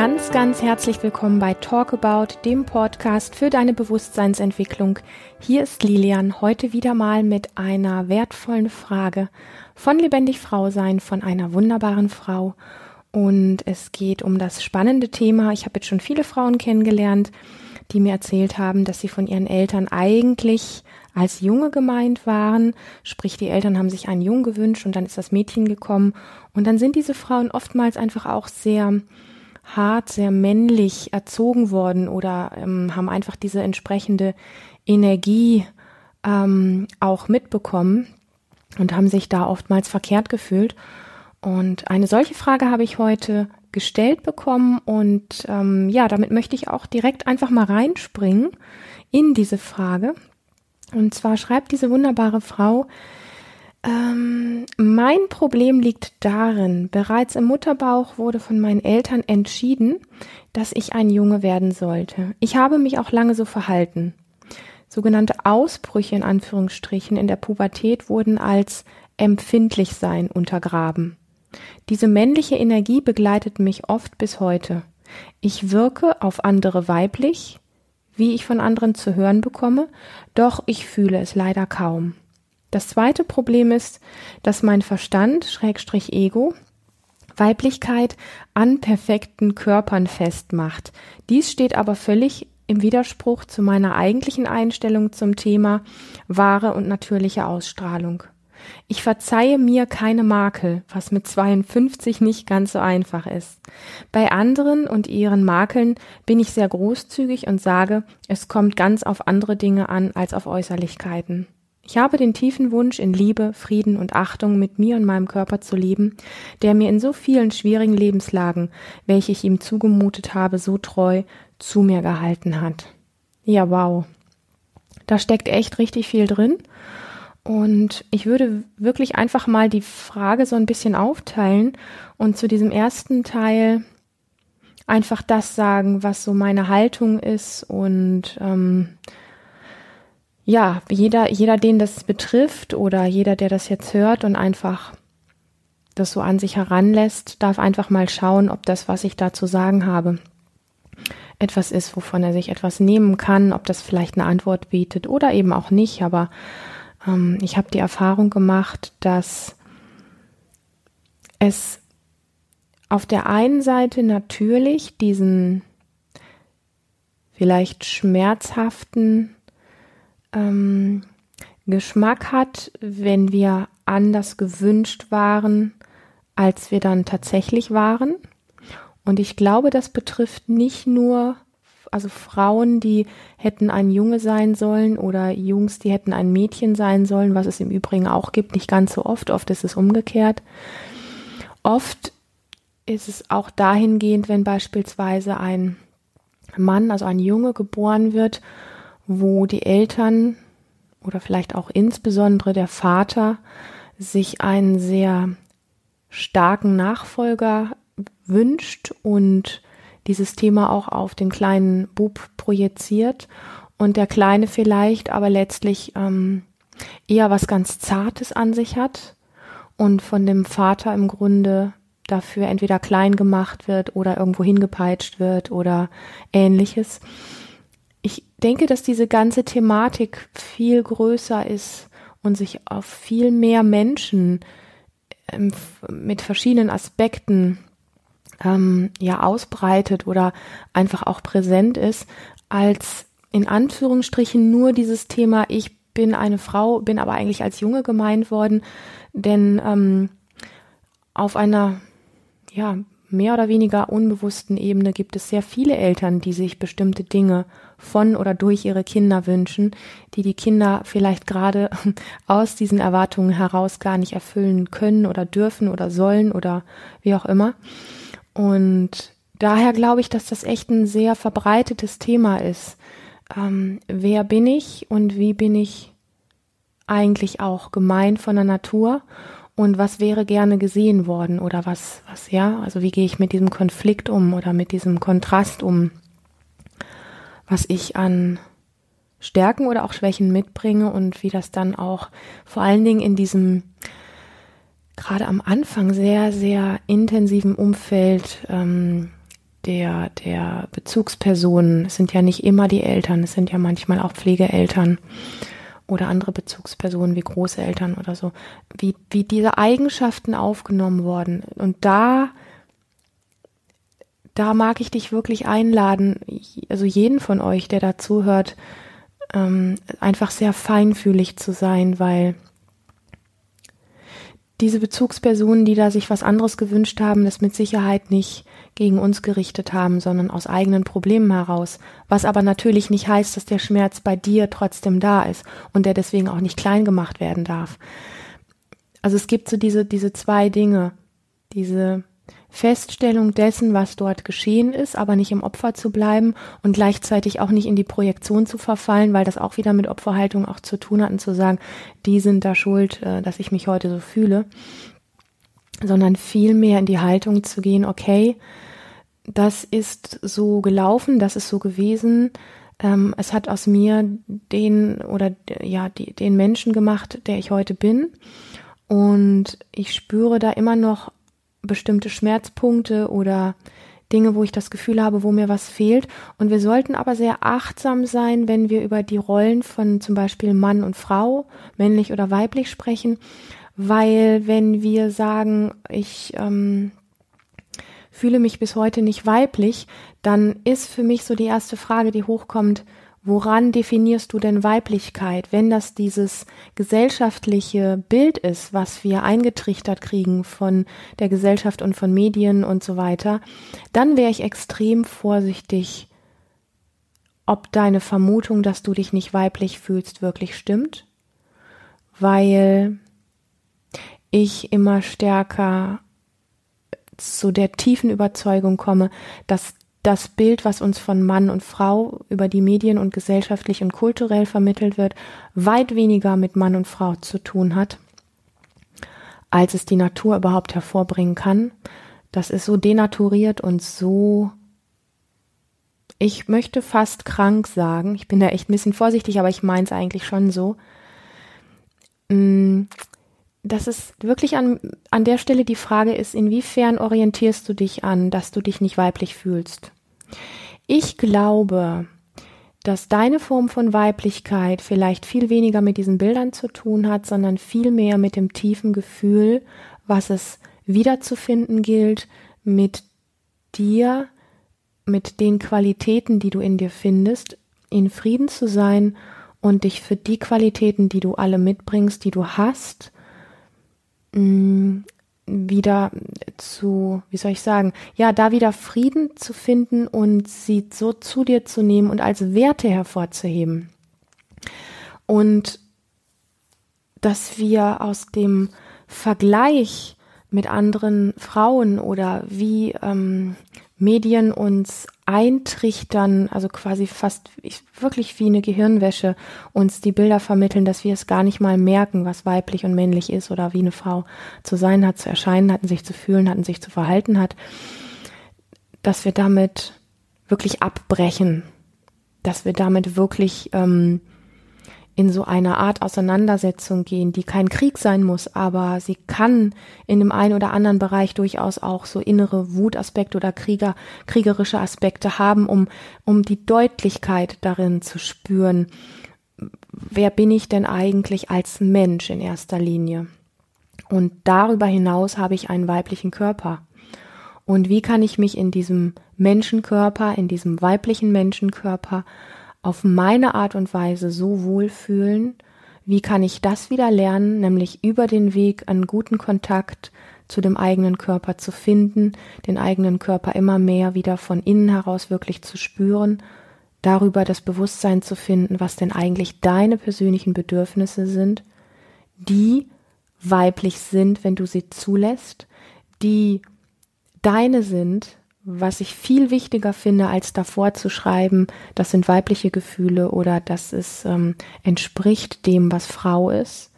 Ganz, ganz herzlich willkommen bei Talk About, dem Podcast für deine Bewusstseinsentwicklung. Hier ist Lilian heute wieder mal mit einer wertvollen Frage von lebendig Frau sein, von einer wunderbaren Frau. Und es geht um das spannende Thema. Ich habe jetzt schon viele Frauen kennengelernt, die mir erzählt haben, dass sie von ihren Eltern eigentlich als Junge gemeint waren, sprich die Eltern haben sich einen Jungen gewünscht und dann ist das Mädchen gekommen und dann sind diese Frauen oftmals einfach auch sehr hart, sehr männlich erzogen worden oder ähm, haben einfach diese entsprechende Energie ähm, auch mitbekommen und haben sich da oftmals verkehrt gefühlt. Und eine solche Frage habe ich heute gestellt bekommen und ähm, ja, damit möchte ich auch direkt einfach mal reinspringen in diese Frage. Und zwar schreibt diese wunderbare Frau, ähm, mein Problem liegt darin, bereits im Mutterbauch wurde von meinen Eltern entschieden, dass ich ein Junge werden sollte. Ich habe mich auch lange so verhalten. Sogenannte Ausbrüche in Anführungsstrichen in der Pubertät wurden als empfindlich sein untergraben. Diese männliche Energie begleitet mich oft bis heute. Ich wirke auf andere weiblich, wie ich von anderen zu hören bekomme, doch ich fühle es leider kaum. Das zweite Problem ist, dass mein Verstand, Schrägstrich Ego, Weiblichkeit an perfekten Körpern festmacht. Dies steht aber völlig im Widerspruch zu meiner eigentlichen Einstellung zum Thema wahre und natürliche Ausstrahlung. Ich verzeihe mir keine Makel, was mit 52 nicht ganz so einfach ist. Bei anderen und ihren Makeln bin ich sehr großzügig und sage, es kommt ganz auf andere Dinge an als auf Äußerlichkeiten. Ich habe den tiefen Wunsch, in Liebe, Frieden und Achtung mit mir und meinem Körper zu leben, der mir in so vielen schwierigen Lebenslagen, welche ich ihm zugemutet habe, so treu zu mir gehalten hat. Ja, wow. Da steckt echt richtig viel drin. Und ich würde wirklich einfach mal die Frage so ein bisschen aufteilen und zu diesem ersten Teil einfach das sagen, was so meine Haltung ist und ähm, ja, jeder, jeder, den das betrifft oder jeder, der das jetzt hört und einfach das so an sich heranlässt, darf einfach mal schauen, ob das, was ich da zu sagen habe, etwas ist, wovon er sich etwas nehmen kann, ob das vielleicht eine Antwort bietet oder eben auch nicht. Aber ähm, ich habe die Erfahrung gemacht, dass es auf der einen Seite natürlich diesen vielleicht schmerzhaften ähm, Geschmack hat, wenn wir anders gewünscht waren, als wir dann tatsächlich waren. Und ich glaube, das betrifft nicht nur, also Frauen, die hätten ein Junge sein sollen oder Jungs, die hätten ein Mädchen sein sollen, was es im Übrigen auch gibt, nicht ganz so oft, oft ist es umgekehrt. Oft ist es auch dahingehend, wenn beispielsweise ein Mann, also ein Junge geboren wird wo die Eltern oder vielleicht auch insbesondere der Vater sich einen sehr starken Nachfolger wünscht und dieses Thema auch auf den kleinen Bub projiziert und der Kleine vielleicht aber letztlich ähm, eher was ganz Zartes an sich hat und von dem Vater im Grunde dafür entweder klein gemacht wird oder irgendwo hingepeitscht wird oder ähnliches ich denke, dass diese ganze Thematik viel größer ist und sich auf viel mehr Menschen ähm, mit verschiedenen Aspekten ähm, ja ausbreitet oder einfach auch präsent ist, als in Anführungsstrichen nur dieses Thema, ich bin eine Frau, bin aber eigentlich als Junge gemeint worden, denn ähm, auf einer ja mehr oder weniger unbewussten Ebene gibt es sehr viele Eltern, die sich bestimmte Dinge von oder durch ihre Kinder wünschen, die die Kinder vielleicht gerade aus diesen Erwartungen heraus gar nicht erfüllen können oder dürfen oder sollen oder wie auch immer. Und daher glaube ich, dass das echt ein sehr verbreitetes Thema ist. Ähm, wer bin ich und wie bin ich eigentlich auch gemeint von der Natur? und was wäre gerne gesehen worden oder was, was, ja, also wie gehe ich mit diesem Konflikt um oder mit diesem Kontrast um, was ich an Stärken oder auch Schwächen mitbringe und wie das dann auch vor allen Dingen in diesem gerade am Anfang sehr, sehr intensiven Umfeld ähm, der, der Bezugspersonen, es sind ja nicht immer die Eltern, es sind ja manchmal auch Pflegeeltern oder andere Bezugspersonen wie Großeltern oder so, wie, wie diese Eigenschaften aufgenommen worden. Und da, da mag ich dich wirklich einladen, also jeden von euch, der dazu hört, ähm, einfach sehr feinfühlig zu sein, weil diese Bezugspersonen, die da sich was anderes gewünscht haben, das mit Sicherheit nicht gegen uns gerichtet haben, sondern aus eigenen Problemen heraus. Was aber natürlich nicht heißt, dass der Schmerz bei dir trotzdem da ist und der deswegen auch nicht klein gemacht werden darf. Also es gibt so diese, diese zwei Dinge. Diese Feststellung dessen, was dort geschehen ist, aber nicht im Opfer zu bleiben und gleichzeitig auch nicht in die Projektion zu verfallen, weil das auch wieder mit Opferhaltung auch zu tun hat und zu sagen, die sind da schuld, äh, dass ich mich heute so fühle, sondern viel mehr in die Haltung zu gehen, okay, das ist so gelaufen, das ist so gewesen, ähm, es hat aus mir den oder ja, den Menschen gemacht, der ich heute bin. Und ich spüre da immer noch bestimmte Schmerzpunkte oder Dinge, wo ich das Gefühl habe, wo mir was fehlt. Und wir sollten aber sehr achtsam sein, wenn wir über die Rollen von zum Beispiel Mann und Frau, männlich oder weiblich sprechen, weil wenn wir sagen, ich ähm, fühle mich bis heute nicht weiblich, dann ist für mich so die erste Frage, die hochkommt, Woran definierst du denn Weiblichkeit, wenn das dieses gesellschaftliche Bild ist, was wir eingetrichtert kriegen von der Gesellschaft und von Medien und so weiter? Dann wäre ich extrem vorsichtig, ob deine Vermutung, dass du dich nicht weiblich fühlst, wirklich stimmt, weil ich immer stärker zu der tiefen Überzeugung komme, dass das Bild, was uns von Mann und Frau über die Medien und gesellschaftlich und kulturell vermittelt wird, weit weniger mit Mann und Frau zu tun hat, als es die Natur überhaupt hervorbringen kann. Das ist so denaturiert und so, ich möchte fast krank sagen. Ich bin da echt ein bisschen vorsichtig, aber ich meine es eigentlich schon so. Dass es wirklich an, an der Stelle die Frage ist, inwiefern orientierst du dich an, dass du dich nicht weiblich fühlst? Ich glaube, dass deine Form von Weiblichkeit vielleicht viel weniger mit diesen Bildern zu tun hat, sondern viel mehr mit dem tiefen Gefühl, was es wiederzufinden gilt, mit dir, mit den Qualitäten, die du in dir findest, in Frieden zu sein und dich für die Qualitäten, die du alle mitbringst, die du hast, Mm, wieder zu, wie soll ich sagen, ja, da wieder Frieden zu finden und sie so zu dir zu nehmen und als Werte hervorzuheben. Und dass wir aus dem Vergleich mit anderen Frauen oder wie ähm, Medien uns eintrichtern, also quasi fast wirklich wie eine Gehirnwäsche uns die Bilder vermitteln, dass wir es gar nicht mal merken, was weiblich und männlich ist oder wie eine Frau zu sein hat, zu erscheinen hat, sich zu fühlen hat, sich zu verhalten hat, dass wir damit wirklich abbrechen, dass wir damit wirklich ähm, in so eine Art Auseinandersetzung gehen, die kein Krieg sein muss, aber sie kann in dem einen oder anderen Bereich durchaus auch so innere Wutaspekte oder Krieger, kriegerische Aspekte haben, um, um die Deutlichkeit darin zu spüren, wer bin ich denn eigentlich als Mensch in erster Linie? Und darüber hinaus habe ich einen weiblichen Körper. Und wie kann ich mich in diesem Menschenkörper, in diesem weiblichen Menschenkörper auf meine Art und Weise so wohlfühlen, wie kann ich das wieder lernen, nämlich über den Weg einen guten Kontakt zu dem eigenen Körper zu finden, den eigenen Körper immer mehr wieder von innen heraus wirklich zu spüren, darüber das Bewusstsein zu finden, was denn eigentlich deine persönlichen Bedürfnisse sind, die weiblich sind, wenn du sie zulässt, die deine sind, was ich viel wichtiger finde, als davor zu schreiben, das sind weibliche Gefühle oder das ist, ähm, entspricht dem, was Frau ist.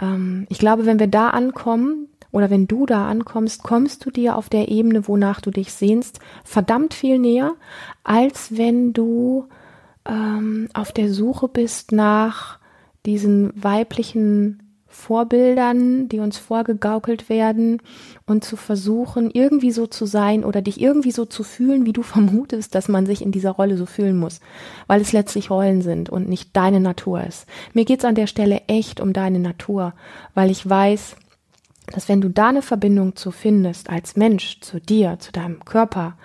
Ähm, ich glaube, wenn wir da ankommen oder wenn du da ankommst, kommst du dir auf der Ebene, wonach du dich sehnst, verdammt viel näher, als wenn du ähm, auf der Suche bist nach diesen weiblichen Vorbildern, die uns vorgegaukelt werden und zu versuchen, irgendwie so zu sein oder dich irgendwie so zu fühlen, wie du vermutest, dass man sich in dieser Rolle so fühlen muss, weil es letztlich Rollen sind und nicht deine Natur ist. Mir geht's an der Stelle echt um deine Natur, weil ich weiß, dass wenn du da eine Verbindung zu findest als Mensch zu dir, zu deinem Körper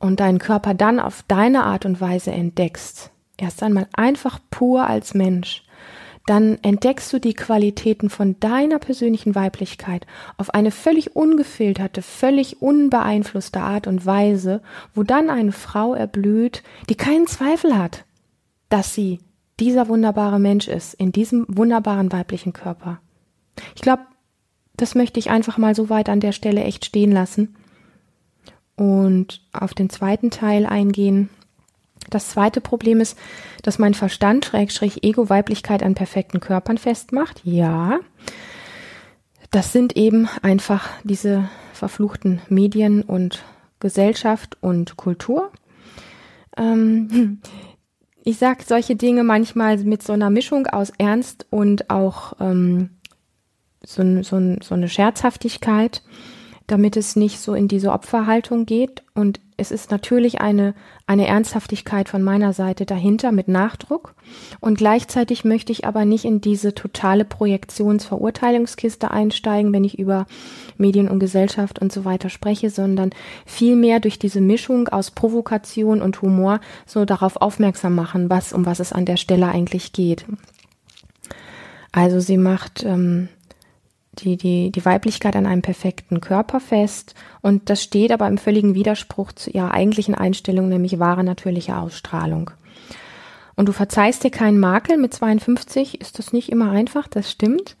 und deinen Körper dann auf deine Art und Weise entdeckst, erst einmal einfach pur als Mensch, dann entdeckst du die Qualitäten von deiner persönlichen Weiblichkeit auf eine völlig ungefilterte, völlig unbeeinflusste Art und Weise, wo dann eine Frau erblüht, die keinen Zweifel hat, dass sie dieser wunderbare Mensch ist, in diesem wunderbaren weiblichen Körper. Ich glaube, das möchte ich einfach mal so weit an der Stelle echt stehen lassen und auf den zweiten Teil eingehen. Das zweite Problem ist, dass mein Verstand, Schrägstrich Ego, Weiblichkeit an perfekten Körpern festmacht. Ja, das sind eben einfach diese verfluchten Medien und Gesellschaft und Kultur. Ähm, ich sage solche Dinge manchmal mit so einer Mischung aus Ernst und auch ähm, so, so, so eine Scherzhaftigkeit, damit es nicht so in diese Opferhaltung geht. Und es ist natürlich eine, eine Ernsthaftigkeit von meiner Seite dahinter mit Nachdruck. Und gleichzeitig möchte ich aber nicht in diese totale Projektionsverurteilungskiste einsteigen, wenn ich über Medien und Gesellschaft und so weiter spreche, sondern vielmehr durch diese Mischung aus Provokation und Humor so darauf aufmerksam machen, was, um was es an der Stelle eigentlich geht. Also sie macht ähm, die, die, die Weiblichkeit an einem perfekten Körper fest. Und das steht aber im völligen Widerspruch zu ihrer eigentlichen Einstellung, nämlich wahre natürliche Ausstrahlung. Und du verzeihst dir keinen Makel. Mit 52 ist das nicht immer einfach, das stimmt.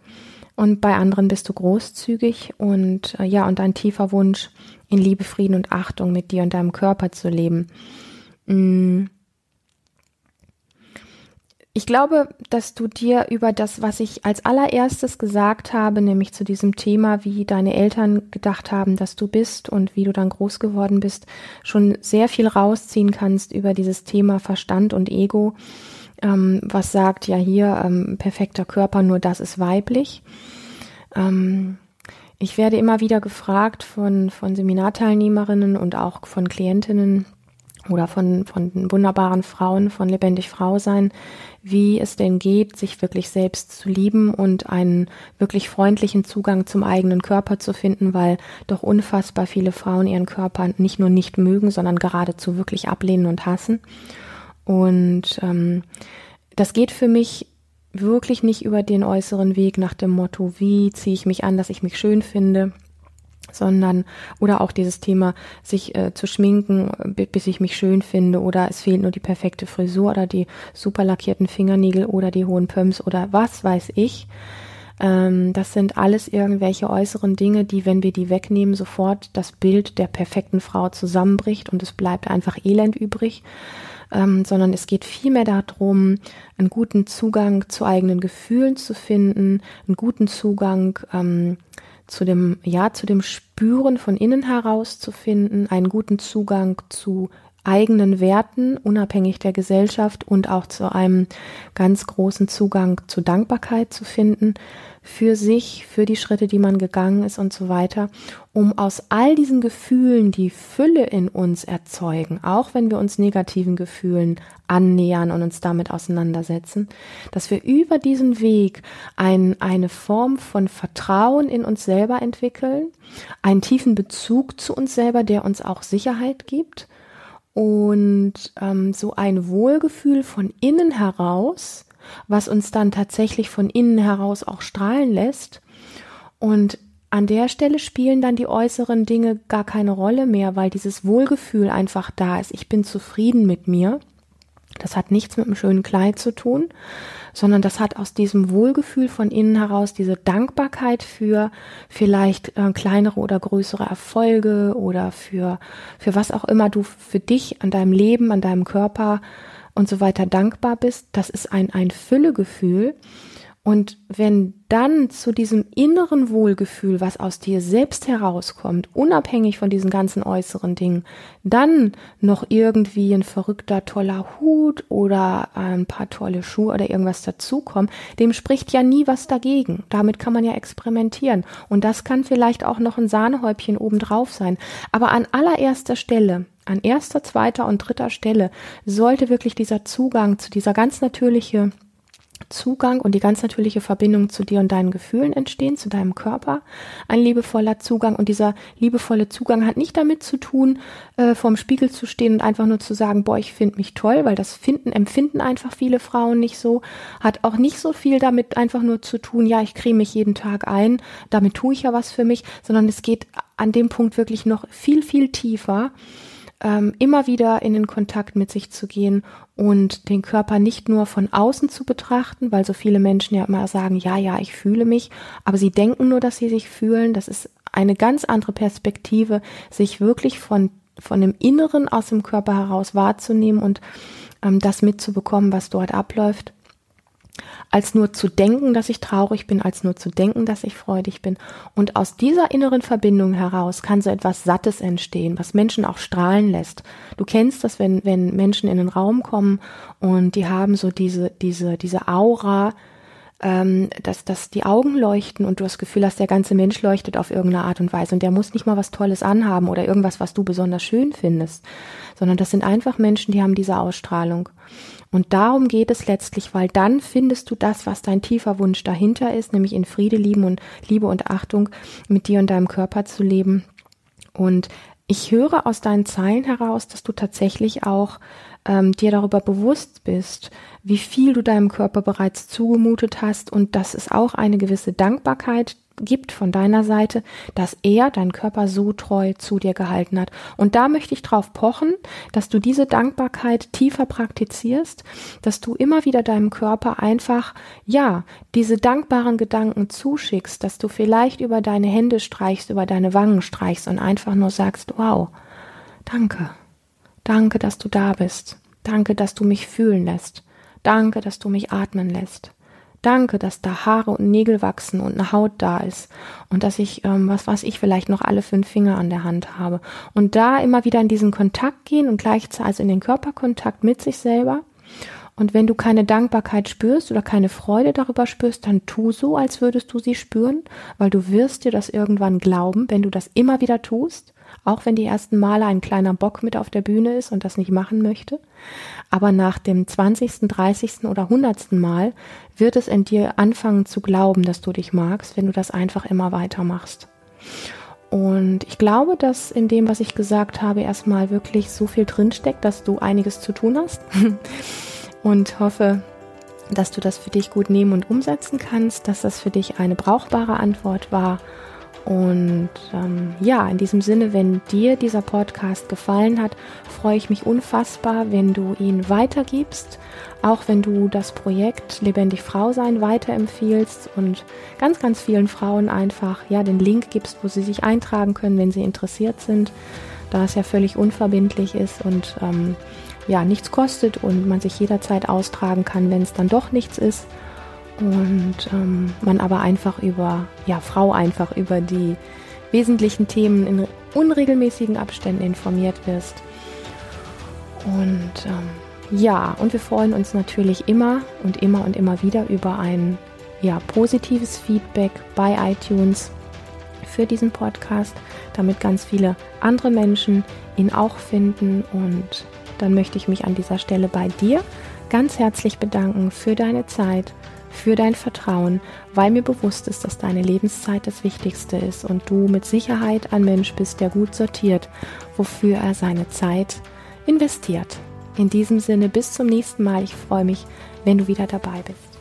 Und bei anderen bist du großzügig und äh, ja, und ein tiefer Wunsch, in Liebe, Frieden und Achtung mit dir und deinem Körper zu leben. Mm. Ich glaube, dass du dir über das, was ich als allererstes gesagt habe, nämlich zu diesem Thema, wie deine Eltern gedacht haben, dass du bist und wie du dann groß geworden bist, schon sehr viel rausziehen kannst über dieses Thema Verstand und Ego, ähm, was sagt ja hier ähm, perfekter Körper, nur das ist weiblich. Ähm, ich werde immer wieder gefragt von, von Seminarteilnehmerinnen und auch von Klientinnen, oder von, von wunderbaren Frauen, von lebendig Frau sein, wie es denn geht, sich wirklich selbst zu lieben und einen wirklich freundlichen Zugang zum eigenen Körper zu finden, weil doch unfassbar viele Frauen ihren Körper nicht nur nicht mögen, sondern geradezu wirklich ablehnen und hassen. Und ähm, das geht für mich wirklich nicht über den äußeren Weg nach dem Motto, wie ziehe ich mich an, dass ich mich schön finde, sondern oder auch dieses Thema, sich äh, zu schminken, bis ich mich schön finde oder es fehlt nur die perfekte Frisur oder die super lackierten Fingernägel oder die hohen Pumps oder was weiß ich. Ähm, das sind alles irgendwelche äußeren Dinge, die, wenn wir die wegnehmen, sofort das Bild der perfekten Frau zusammenbricht und es bleibt einfach Elend übrig. Ähm, sondern es geht vielmehr darum, einen guten Zugang zu eigenen Gefühlen zu finden, einen guten Zugang ähm, zu dem, ja, zu dem Spüren von innen heraus zu finden, einen guten Zugang zu eigenen Werten, unabhängig der Gesellschaft und auch zu einem ganz großen Zugang zu Dankbarkeit zu finden für sich, für die Schritte, die man gegangen ist und so weiter, um aus all diesen Gefühlen die Fülle in uns erzeugen, auch wenn wir uns negativen Gefühlen annähern und uns damit auseinandersetzen, dass wir über diesen Weg ein, eine Form von Vertrauen in uns selber entwickeln, einen tiefen Bezug zu uns selber, der uns auch Sicherheit gibt und ähm, so ein Wohlgefühl von innen heraus, was uns dann tatsächlich von innen heraus auch strahlen lässt. Und an der Stelle spielen dann die äußeren Dinge gar keine Rolle mehr, weil dieses Wohlgefühl einfach da ist. Ich bin zufrieden mit mir. Das hat nichts mit einem schönen Kleid zu tun, sondern das hat aus diesem Wohlgefühl von innen heraus diese Dankbarkeit für vielleicht äh, kleinere oder größere Erfolge oder für, für was auch immer du für dich an deinem Leben, an deinem Körper und so weiter dankbar bist. Das ist ein, ein Füllegefühl. Und wenn dann zu diesem inneren Wohlgefühl, was aus dir selbst herauskommt, unabhängig von diesen ganzen äußeren Dingen, dann noch irgendwie ein verrückter, toller Hut oder ein paar tolle Schuhe oder irgendwas dazukommen, dem spricht ja nie was dagegen. Damit kann man ja experimentieren. Und das kann vielleicht auch noch ein Sahnehäubchen obendrauf sein. Aber an allererster Stelle, an erster, zweiter und dritter Stelle sollte wirklich dieser Zugang zu dieser ganz natürliche Zugang und die ganz natürliche Verbindung zu dir und deinen Gefühlen entstehen, zu deinem Körper. Ein liebevoller Zugang. Und dieser liebevolle Zugang hat nicht damit zu tun, äh, vorm Spiegel zu stehen und einfach nur zu sagen, boah, ich finde mich toll, weil das finden, empfinden einfach viele Frauen nicht so. Hat auch nicht so viel damit einfach nur zu tun, ja, ich creme mich jeden Tag ein, damit tue ich ja was für mich, sondern es geht an dem Punkt wirklich noch viel, viel tiefer ähm, immer wieder in den Kontakt mit sich zu gehen und den Körper nicht nur von außen zu betrachten, weil so viele Menschen ja immer sagen, ja, ja, ich fühle mich, aber sie denken nur, dass sie sich fühlen. Das ist eine ganz andere Perspektive, sich wirklich von, von dem Inneren aus dem Körper heraus wahrzunehmen und ähm, das mitzubekommen, was dort abläuft als nur zu denken, dass ich traurig bin, als nur zu denken, dass ich freudig bin. Und aus dieser inneren Verbindung heraus kann so etwas Sattes entstehen, was Menschen auch strahlen lässt. Du kennst das, wenn, wenn Menschen in den Raum kommen und die haben so diese, diese, diese Aura, ähm, dass, dass die Augen leuchten und du das Gefühl hast, der ganze Mensch leuchtet auf irgendeine Art und Weise und der muss nicht mal was Tolles anhaben oder irgendwas, was du besonders schön findest, sondern das sind einfach Menschen, die haben diese Ausstrahlung. Und darum geht es letztlich, weil dann findest du das, was dein tiefer Wunsch dahinter ist, nämlich in Friede, Liebe und Liebe und Achtung mit dir und deinem Körper zu leben. Und ich höre aus deinen Zeilen heraus, dass du tatsächlich auch ähm, dir darüber bewusst bist, wie viel du deinem Körper bereits zugemutet hast und dass es auch eine gewisse Dankbarkeit gibt von deiner Seite, dass er, dein Körper, so treu zu dir gehalten hat. Und da möchte ich drauf pochen, dass du diese Dankbarkeit tiefer praktizierst, dass du immer wieder deinem Körper einfach, ja, diese dankbaren Gedanken zuschickst, dass du vielleicht über deine Hände streichst, über deine Wangen streichst und einfach nur sagst, wow, danke, danke, dass du da bist, danke, dass du mich fühlen lässt, danke, dass du mich atmen lässt. Danke, dass da Haare und Nägel wachsen und eine Haut da ist und dass ich, ähm, was weiß ich, vielleicht noch alle fünf Finger an der Hand habe. Und da immer wieder in diesen Kontakt gehen und gleichzeitig also in den Körperkontakt mit sich selber. Und wenn du keine Dankbarkeit spürst oder keine Freude darüber spürst, dann tu so, als würdest du sie spüren, weil du wirst dir das irgendwann glauben, wenn du das immer wieder tust auch wenn die ersten Male ein kleiner Bock mit auf der Bühne ist und das nicht machen möchte. Aber nach dem 20., 30. oder 100. Mal wird es in dir anfangen zu glauben, dass du dich magst, wenn du das einfach immer weitermachst. Und ich glaube, dass in dem, was ich gesagt habe, erstmal wirklich so viel drinsteckt, dass du einiges zu tun hast. und hoffe, dass du das für dich gut nehmen und umsetzen kannst, dass das für dich eine brauchbare Antwort war und ähm, ja, in diesem Sinne, wenn dir dieser Podcast gefallen hat, freue ich mich unfassbar, wenn du ihn weitergibst, auch wenn du das Projekt Lebendig Frau sein weiterempfiehlst und ganz, ganz vielen Frauen einfach ja den Link gibst, wo sie sich eintragen können, wenn sie interessiert sind, da es ja völlig unverbindlich ist und ähm, ja nichts kostet und man sich jederzeit austragen kann, wenn es dann doch nichts ist und ähm, man aber einfach über, ja, Frau einfach über die wesentlichen Themen in unregelmäßigen Abständen informiert wirst. Und ähm, ja, und wir freuen uns natürlich immer und immer und immer wieder über ein ja, positives Feedback bei iTunes für diesen Podcast, damit ganz viele andere Menschen ihn auch finden. Und dann möchte ich mich an dieser Stelle bei dir ganz herzlich bedanken für deine Zeit für dein Vertrauen, weil mir bewusst ist, dass deine Lebenszeit das Wichtigste ist und du mit Sicherheit ein Mensch bist, der gut sortiert, wofür er seine Zeit investiert. In diesem Sinne, bis zum nächsten Mal. Ich freue mich, wenn du wieder dabei bist.